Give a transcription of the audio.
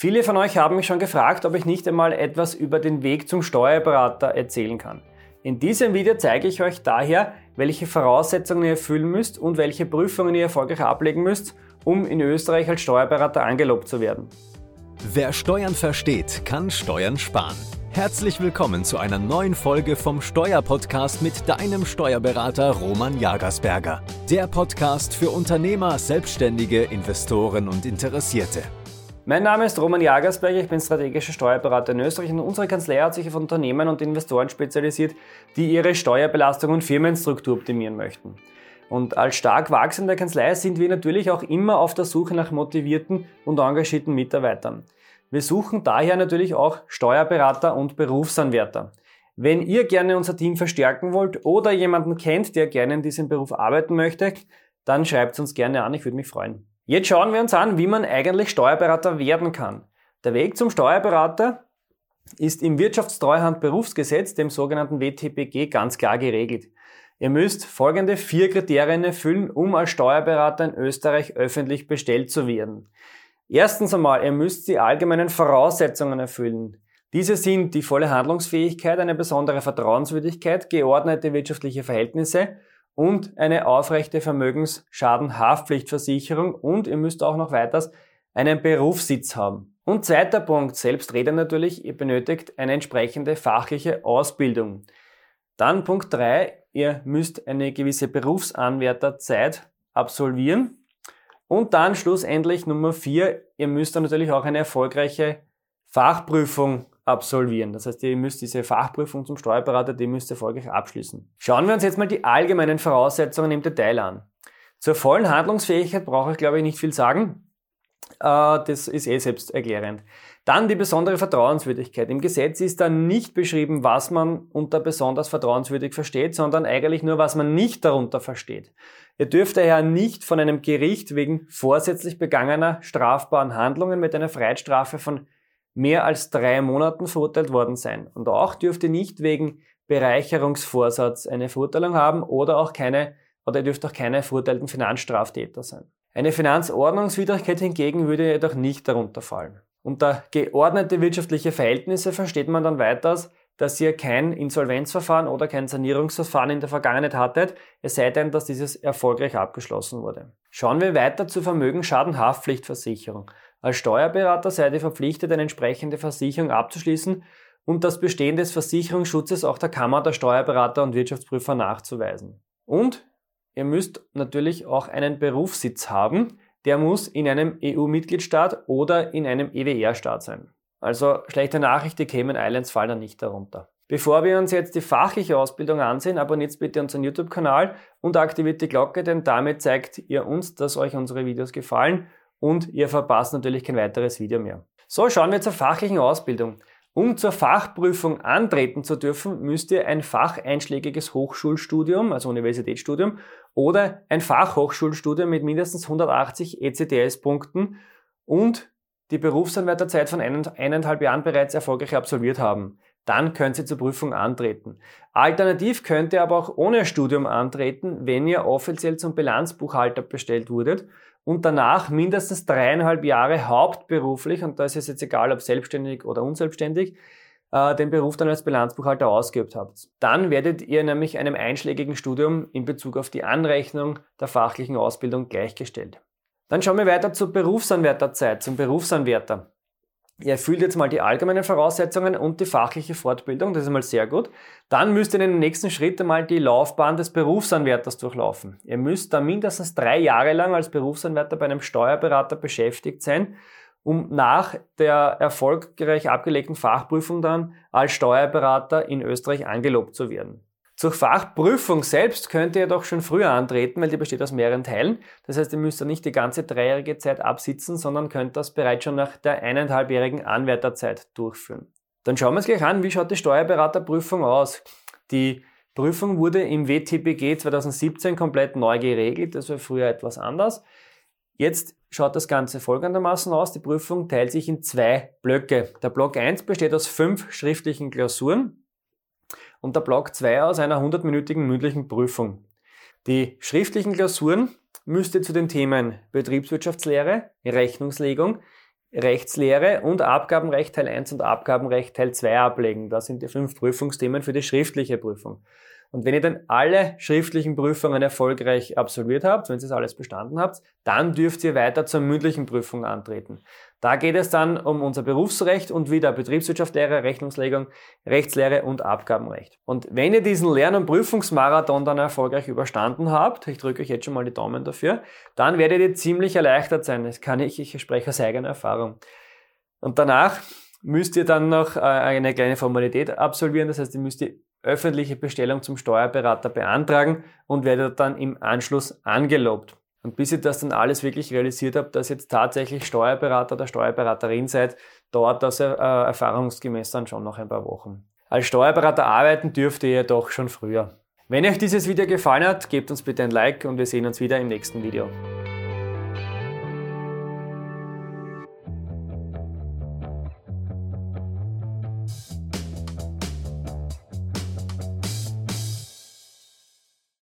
Viele von euch haben mich schon gefragt, ob ich nicht einmal etwas über den Weg zum Steuerberater erzählen kann. In diesem Video zeige ich euch daher, welche Voraussetzungen ihr erfüllen müsst und welche Prüfungen ihr erfolgreich ablegen müsst, um in Österreich als Steuerberater angelobt zu werden. Wer Steuern versteht, kann Steuern sparen. Herzlich willkommen zu einer neuen Folge vom Steuerpodcast mit deinem Steuerberater Roman Jagersberger. Der Podcast für Unternehmer, Selbstständige, Investoren und Interessierte. Mein Name ist Roman Jagersberger, ich bin strategischer Steuerberater in Österreich und unsere Kanzlei hat sich auf Unternehmen und Investoren spezialisiert, die ihre Steuerbelastung und Firmenstruktur optimieren möchten. Und als stark wachsende Kanzlei sind wir natürlich auch immer auf der Suche nach motivierten und engagierten Mitarbeitern. Wir suchen daher natürlich auch Steuerberater und Berufsanwärter. Wenn ihr gerne unser Team verstärken wollt oder jemanden kennt, der gerne in diesem Beruf arbeiten möchte, dann schreibt uns gerne an, ich würde mich freuen. Jetzt schauen wir uns an, wie man eigentlich Steuerberater werden kann. Der Weg zum Steuerberater ist im Wirtschaftstreuhandberufsgesetz, dem sogenannten WTPG, ganz klar geregelt. Ihr müsst folgende vier Kriterien erfüllen, um als Steuerberater in Österreich öffentlich bestellt zu werden. Erstens einmal, ihr müsst die allgemeinen Voraussetzungen erfüllen. Diese sind die volle Handlungsfähigkeit, eine besondere Vertrauenswürdigkeit, geordnete wirtschaftliche Verhältnisse und eine aufrechte Vermögensschadenhaftpflichtversicherung und ihr müsst auch noch weiters einen Berufssitz haben. Und zweiter Punkt, Selbstrede natürlich, ihr benötigt eine entsprechende fachliche Ausbildung. Dann Punkt drei, ihr müsst eine gewisse Berufsanwärterzeit absolvieren. Und dann schlussendlich Nummer vier, ihr müsst dann natürlich auch eine erfolgreiche Fachprüfung absolvieren. Das heißt, ihr müsst diese Fachprüfung zum Steuerberater, die müsst ihr erfolgreich abschließen. Schauen wir uns jetzt mal die allgemeinen Voraussetzungen im Detail an. Zur vollen Handlungsfähigkeit brauche ich, glaube ich, nicht viel sagen. Äh, das ist eh selbst erklärend. Dann die besondere Vertrauenswürdigkeit. Im Gesetz ist da nicht beschrieben, was man unter besonders vertrauenswürdig versteht, sondern eigentlich nur, was man nicht darunter versteht. Ihr dürft daher nicht von einem Gericht wegen vorsätzlich begangener strafbaren Handlungen mit einer Freiheitsstrafe von mehr als drei Monaten verurteilt worden sein. Und auch dürft ihr nicht wegen Bereicherungsvorsatz eine Verurteilung haben oder auch keine, oder ihr dürft auch keine verurteilten Finanzstraftäter sein. Eine Finanzordnungswidrigkeit hingegen würde jedoch nicht darunter fallen. Unter geordnete wirtschaftliche Verhältnisse versteht man dann weiters, dass ihr kein Insolvenzverfahren oder kein Sanierungsverfahren in der Vergangenheit hattet, es sei denn, dass dieses erfolgreich abgeschlossen wurde. Schauen wir weiter zur Vermögensschadenhaftpflichtversicherung. Als Steuerberater seid ihr verpflichtet, eine entsprechende Versicherung abzuschließen und das Bestehen des Versicherungsschutzes auch der Kammer der Steuerberater und Wirtschaftsprüfer nachzuweisen. Und ihr müsst natürlich auch einen Berufssitz haben, der muss in einem EU-Mitgliedstaat oder in einem EWR-Staat sein. Also schlechte Nachricht, die Cayman Islands fallen da nicht darunter. Bevor wir uns jetzt die fachliche Ausbildung ansehen, abonniert bitte unseren YouTube-Kanal und aktiviert die Glocke, denn damit zeigt ihr uns, dass euch unsere Videos gefallen und ihr verpasst natürlich kein weiteres Video mehr. So, schauen wir zur fachlichen Ausbildung. Um zur Fachprüfung antreten zu dürfen, müsst ihr ein facheinschlägiges Hochschulstudium, also Universitätsstudium, oder ein Fachhochschulstudium mit mindestens 180 ECTS-Punkten und die Berufsanwärterzeit von eineinhalb Jahren bereits erfolgreich absolviert haben. Dann könnt ihr zur Prüfung antreten. Alternativ könnt ihr aber auch ohne Studium antreten, wenn ihr offiziell zum Bilanzbuchhalter bestellt wurdet und danach mindestens dreieinhalb Jahre hauptberuflich, und da ist es jetzt egal, ob selbstständig oder unselbstständig, äh, den Beruf dann als Bilanzbuchhalter ausgeübt habt. Dann werdet ihr nämlich einem einschlägigen Studium in Bezug auf die Anrechnung der fachlichen Ausbildung gleichgestellt. Dann schauen wir weiter zur Berufsanwärterzeit, zum Berufsanwärter. Ihr erfüllt jetzt mal die allgemeinen Voraussetzungen und die fachliche Fortbildung, das ist mal sehr gut. Dann müsst ihr in den nächsten Schritt einmal die Laufbahn des Berufsanwärters durchlaufen. Ihr müsst da mindestens drei Jahre lang als Berufsanwärter bei einem Steuerberater beschäftigt sein, um nach der erfolgreich abgelegten Fachprüfung dann als Steuerberater in Österreich angelobt zu werden. Zur Fachprüfung selbst könnt ihr jedoch schon früher antreten, weil die besteht aus mehreren Teilen. Das heißt, ihr müsst da nicht die ganze dreijährige Zeit absitzen, sondern könnt das bereits schon nach der eineinhalbjährigen Anwärterzeit durchführen. Dann schauen wir uns gleich an, wie schaut die Steuerberaterprüfung aus. Die Prüfung wurde im WTPG 2017 komplett neu geregelt, das war früher etwas anders. Jetzt schaut das Ganze folgendermaßen aus. Die Prüfung teilt sich in zwei Blöcke. Der Block 1 besteht aus fünf schriftlichen Klausuren und der Block 2 aus einer 100-minütigen mündlichen Prüfung. Die schriftlichen Klausuren müsste zu den Themen Betriebswirtschaftslehre, Rechnungslegung, Rechtslehre und Abgabenrecht Teil 1 und Abgabenrecht Teil 2 ablegen. Das sind die fünf Prüfungsthemen für die schriftliche Prüfung. Und wenn ihr dann alle schriftlichen Prüfungen erfolgreich absolviert habt, wenn ihr das alles bestanden habt, dann dürft ihr weiter zur mündlichen Prüfung antreten. Da geht es dann um unser Berufsrecht und wieder Betriebswirtschaftslehre, Rechnungslegung, Rechtslehre und Abgabenrecht. Und wenn ihr diesen Lern- und Prüfungsmarathon dann erfolgreich überstanden habt, ich drücke euch jetzt schon mal die Daumen dafür, dann werdet ihr ziemlich erleichtert sein. Das kann ich, ich spreche aus eigener Erfahrung. Und danach müsst ihr dann noch äh, eine kleine Formalität absolvieren. Das heißt, ihr müsst die öffentliche Bestellung zum Steuerberater beantragen und werdet dann im Anschluss angelobt. Und bis ihr das dann alles wirklich realisiert habt, dass ihr jetzt tatsächlich Steuerberater oder Steuerberaterin seid, dauert das äh, erfahrungsgemäß dann schon noch ein paar Wochen. Als Steuerberater arbeiten dürft ihr jedoch schon früher. Wenn euch dieses Video gefallen hat, gebt uns bitte ein Like und wir sehen uns wieder im nächsten Video.